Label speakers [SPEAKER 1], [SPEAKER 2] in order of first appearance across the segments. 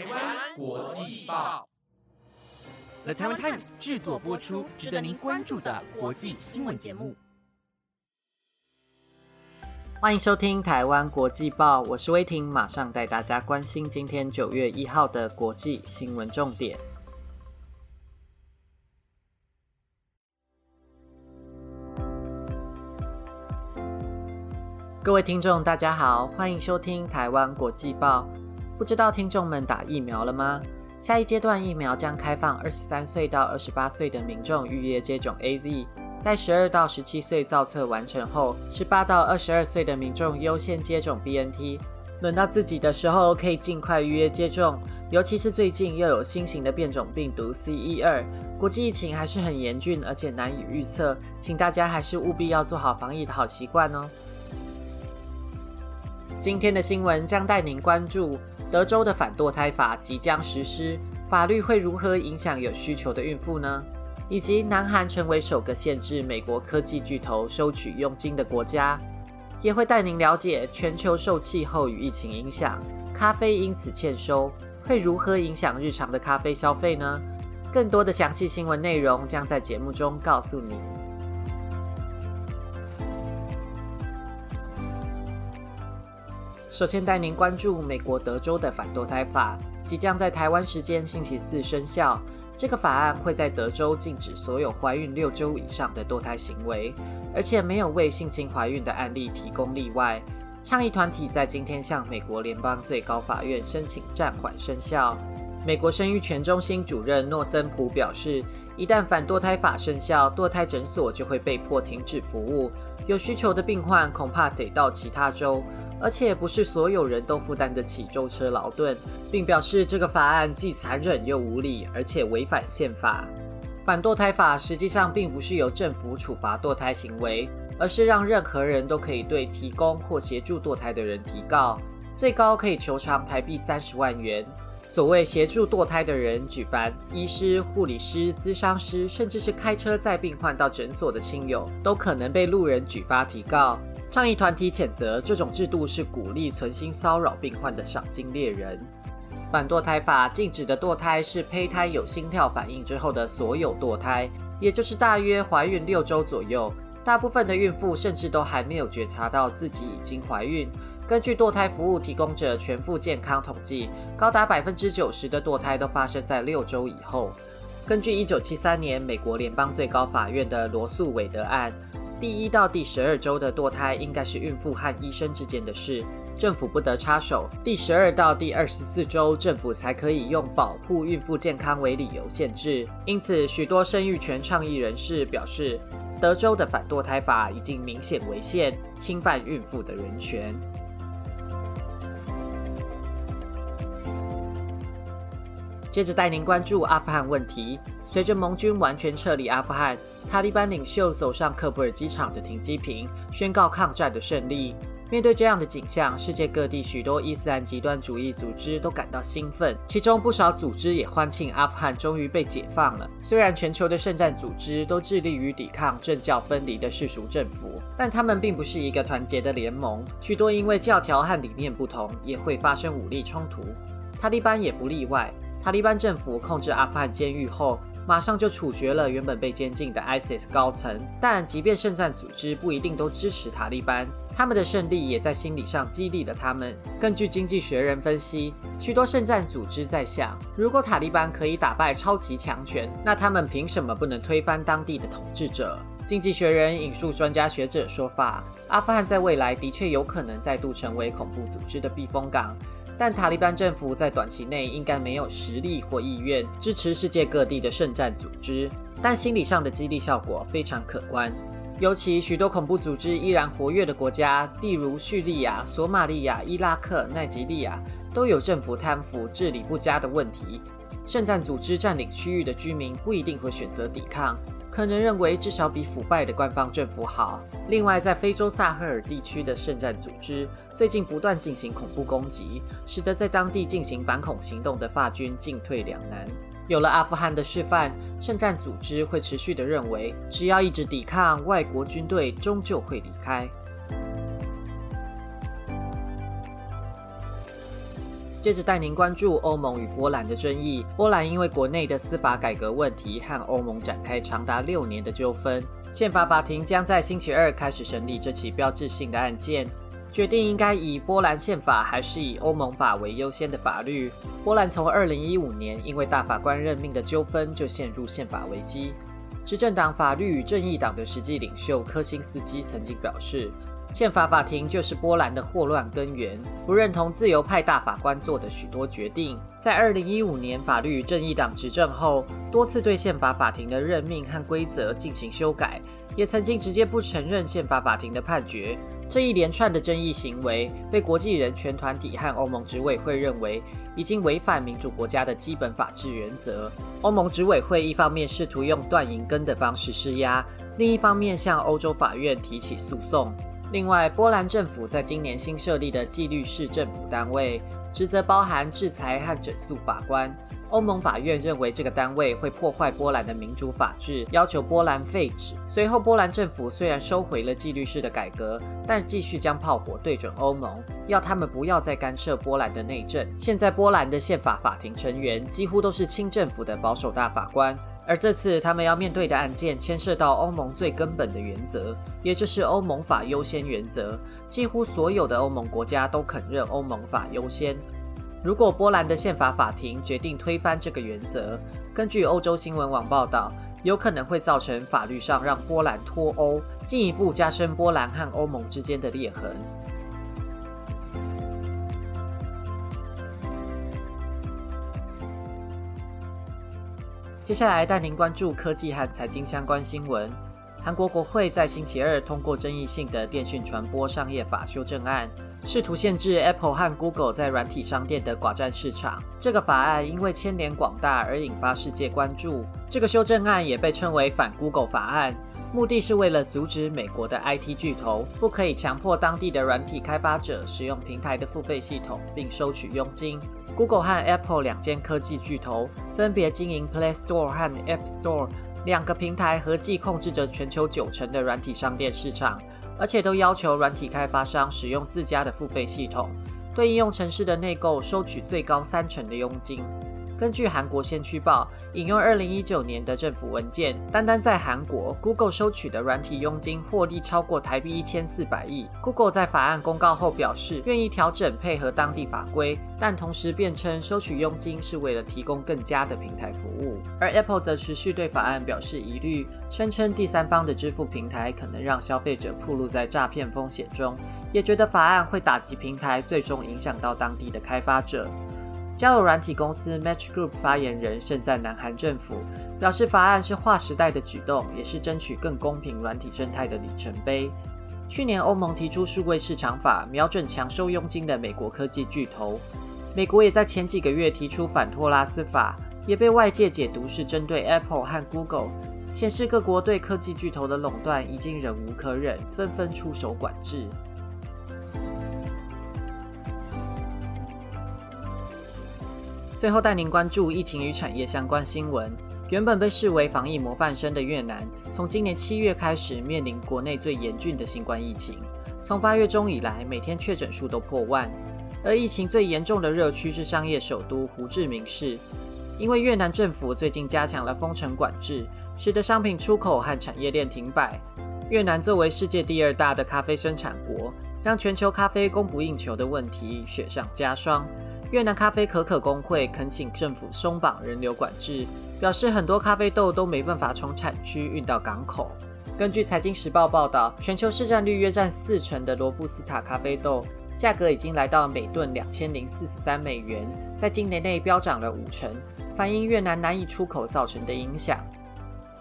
[SPEAKER 1] 台湾国际报
[SPEAKER 2] ，The Taiwan Times 制作播出，值得您关注的国际新闻节目。
[SPEAKER 3] 欢迎收听台湾国际报，我是威婷，马上带大家关心今天九月一号的国际新闻重点。各位听众，大家好，欢迎收听台湾国际报。不知道听众们打疫苗了吗？下一阶段疫苗将开放二十三岁到二十八岁的民众预约接种 A Z。在十二到十七岁造册完成后，十八到二十二岁的民众优先接种 BNT。轮到自己的时候，可以尽快预约接种。尤其是最近又有新型的变种病毒 C E 二，国际疫情还是很严峻，而且难以预测，请大家还是务必要做好防疫的好习惯哦。今天的新闻将带您关注德州的反堕胎法即将实施，法律会如何影响有需求的孕妇呢？以及南韩成为首个限制美国科技巨头收取佣金的国家，也会带您了解全球受气候与疫情影响，咖啡因此欠收，会如何影响日常的咖啡消费呢？更多的详细新闻内容将在节目中告诉你。首先带您关注美国德州的反堕胎法，即将在台湾时间星期四生效。这个法案会在德州禁止所有怀孕六周以上的堕胎行为，而且没有为性侵怀孕的案例提供例外。倡议团体在今天向美国联邦最高法院申请暂缓生效。美国生育权中心主任诺森普表示，一旦反堕胎法生效，堕胎诊所就会被迫停止服务，有需求的病患恐怕得到其他州。而且不是所有人都负担得起舟车劳顿，并表示这个法案既残忍又无理，而且违反宪法。反堕胎法实际上并不是由政府处罚堕胎行为，而是让任何人都可以对提供或协助堕胎的人提告，最高可以求偿台币三十万元。所谓协助堕胎的人，举凡医师、护理师、咨商师，甚至是开车载病患到诊所的亲友，都可能被路人举发提告。倡议团体谴责这种制度是鼓励存心骚扰病患的赏金猎人。反堕胎法禁止的堕胎是胚胎有心跳反应之后的所有堕胎，也就是大约怀孕六周左右。大部分的孕妇甚至都还没有觉察到自己已经怀孕。根据堕胎服务提供者全副健康统计，高达百分之九十的堕胎都发生在六周以后。根据一九七三年美国联邦最高法院的罗素韦德案。第一到第十二周的堕胎应该是孕妇和医生之间的事，政府不得插手。第十二到第二十四周，政府才可以用保护孕妇健康为理由限制。因此，许多生育权倡议人士表示，德州的反堕胎法已经明显违宪，侵犯孕妇的人权。接着带您关注阿富汗问题。随着盟军完全撤离阿富汗，塔利班领袖走上喀布尔机场的停机坪，宣告抗战的胜利。面对这样的景象，世界各地许多伊斯兰极端主义组织都感到兴奋，其中不少组织也欢庆阿富汗终于被解放了。虽然全球的圣战组织都致力于抵抗政教分离的世俗政府，但他们并不是一个团结的联盟，许多因为教条和理念不同，也会发生武力冲突。塔利班也不例外。塔利班政府控制阿富汗监狱后，马上就处决了原本被监禁的 ISIS 高层。但即便圣战组织不一定都支持塔利班，他们的胜利也在心理上激励了他们。根据《经济学人》分析，许多圣战组织在想：如果塔利班可以打败超级强权，那他们凭什么不能推翻当地的统治者？《经济学人》引述专家学者说法：阿富汗在未来的确有可能再度成为恐怖组织的避风港。但塔利班政府在短期内应该没有实力或意愿支持世界各地的圣战组织，但心理上的激励效果非常可观。尤其许多恐怖组织依然活跃的国家，例如叙利亚、索马利亚、伊拉克、奈及利亚，都有政府贪腐、治理不佳的问题。圣战组织占领区域的居民不一定会选择抵抗。可能认为至少比腐败的官方政府好。另外，在非洲萨赫尔地区的圣战组织最近不断进行恐怖攻击，使得在当地进行反恐行动的法军进退两难。有了阿富汗的示范，圣战组织会持续的认为，只要一直抵抗，外国军队终究会离开。接着带您关注欧盟与波兰的争议。波兰因为国内的司法改革问题和欧盟展开长达六年的纠纷，宪法法庭将在星期二开始审理这起标志性的案件，决定应该以波兰宪法还是以欧盟法为优先的法律。波兰从二零一五年因为大法官任命的纠纷就陷入宪法危机。执政党法律与正义党的实际领袖科辛斯基曾经表示。宪法法庭就是波兰的祸乱根源，不认同自由派大法官做的许多决定。在二零一五年法律与正义党执政后，多次对宪法法庭的任命和规则进行修改，也曾经直接不承认宪法法庭的判决。这一连串的争议行为，被国际人权团体和欧盟执委会认为已经违反民主国家的基本法治原则。欧盟执委会一方面试图用断银根的方式施压，另一方面向欧洲法院提起诉讼。另外，波兰政府在今年新设立的纪律市政府单位，职责包含制裁和整肃法官。欧盟法院认为这个单位会破坏波兰的民主法治，要求波兰废止。随后，波兰政府虽然收回了纪律式的改革，但继续将炮火对准欧盟，要他们不要再干涉波兰的内政。现在，波兰的宪法法庭成员几乎都是亲政府的保守大法官。而这次他们要面对的案件牵涉到欧盟最根本的原则，也就是欧盟法优先原则。几乎所有的欧盟国家都肯认欧盟法优先。如果波兰的宪法法庭决定推翻这个原则，根据欧洲新闻网报道，有可能会造成法律上让波兰脱欧，进一步加深波兰和欧盟之间的裂痕。接下来带您关注科技和财经相关新闻。韩国国会在星期二通过争议性的电讯传播商业法修正案，试图限制 Apple 和 Google 在软体商店的寡占市场。这个法案因为牵连广大而引发世界关注。这个修正案也被称为反 Google 法案，目的是为了阻止美国的 IT 巨头不可以强迫当地的软体开发者使用平台的付费系统，并收取佣金。Google 和 Apple 两间科技巨头分别经营 Play Store 和 App Store 两个平台，合计控制着全球九成的软体商店市场，而且都要求软体开发商使用自家的付费系统，对应用城市的内购收取最高三成的佣金。根据韩国先驱报引用二零一九年的政府文件，单单在韩国，Google 收取的软体佣金获利超过台币一千四百亿。Google 在法案公告后表示，愿意调整配合当地法规，但同时辩称收取佣金是为了提供更加的平台服务。而 Apple 则持续对法案表示疑虑，声称第三方的支付平台可能让消费者暴露在诈骗风险中，也觉得法案会打击平台，最终影响到当地的开发者。交友软体公司 Match Group 发言人盛赞南韩政府，表示法案是划时代的举动，也是争取更公平软体生态的里程碑。去年欧盟提出数位市场法，瞄准强收佣金的美国科技巨头。美国也在前几个月提出反托拉斯法，也被外界解读是针对 Apple 和 Google，显示各国对科技巨头的垄断已经忍无可忍，纷纷出手管制。最后带您关注疫情与产业相关新闻。原本被视为防疫模范生的越南，从今年七月开始面临国内最严峻的新冠疫情。从八月中以来，每天确诊数都破万。而疫情最严重的热区是商业首都胡志明市，因为越南政府最近加强了封城管制，使得商品出口和产业链停摆。越南作为世界第二大的咖啡生产国，让全球咖啡供不应求的问题雪上加霜。越南咖啡可可工会恳请政府松绑人流管制，表示很多咖啡豆都没办法从产区运到港口。根据财经时报报道，全球市占率约占四成的罗布斯塔咖啡豆价格已经来到每吨两千零四十三美元，在今年内飙涨了五成，反映越南难以出口造成的影响。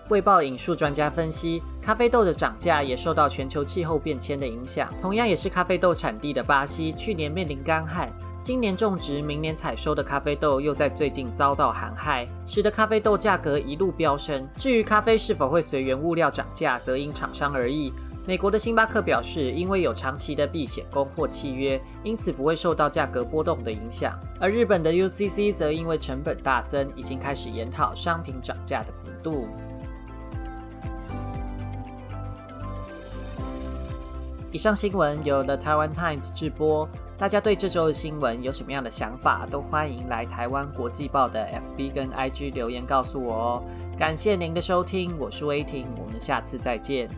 [SPEAKER 3] 卫报引述专家分析，咖啡豆的涨价也受到全球气候变迁的影响，同样也是咖啡豆产地的巴西，去年面临干旱。今年种植、明年采收的咖啡豆又在最近遭到寒害，使得咖啡豆价格一路飙升。至于咖啡是否会随原物料涨价，则因厂商而异。美国的星巴克表示，因为有长期的避险供货契约，因此不会受到价格波动的影响。而日本的 UCC 则因为成本大增，已经开始研讨商品涨价的幅度。以上新闻由 The Taiwan Times 直播。大家对这周的新闻有什么样的想法，都欢迎来台湾国际报的 FB 跟 IG 留言告诉我哦。感谢您的收听，我是威霆，我们下次再见。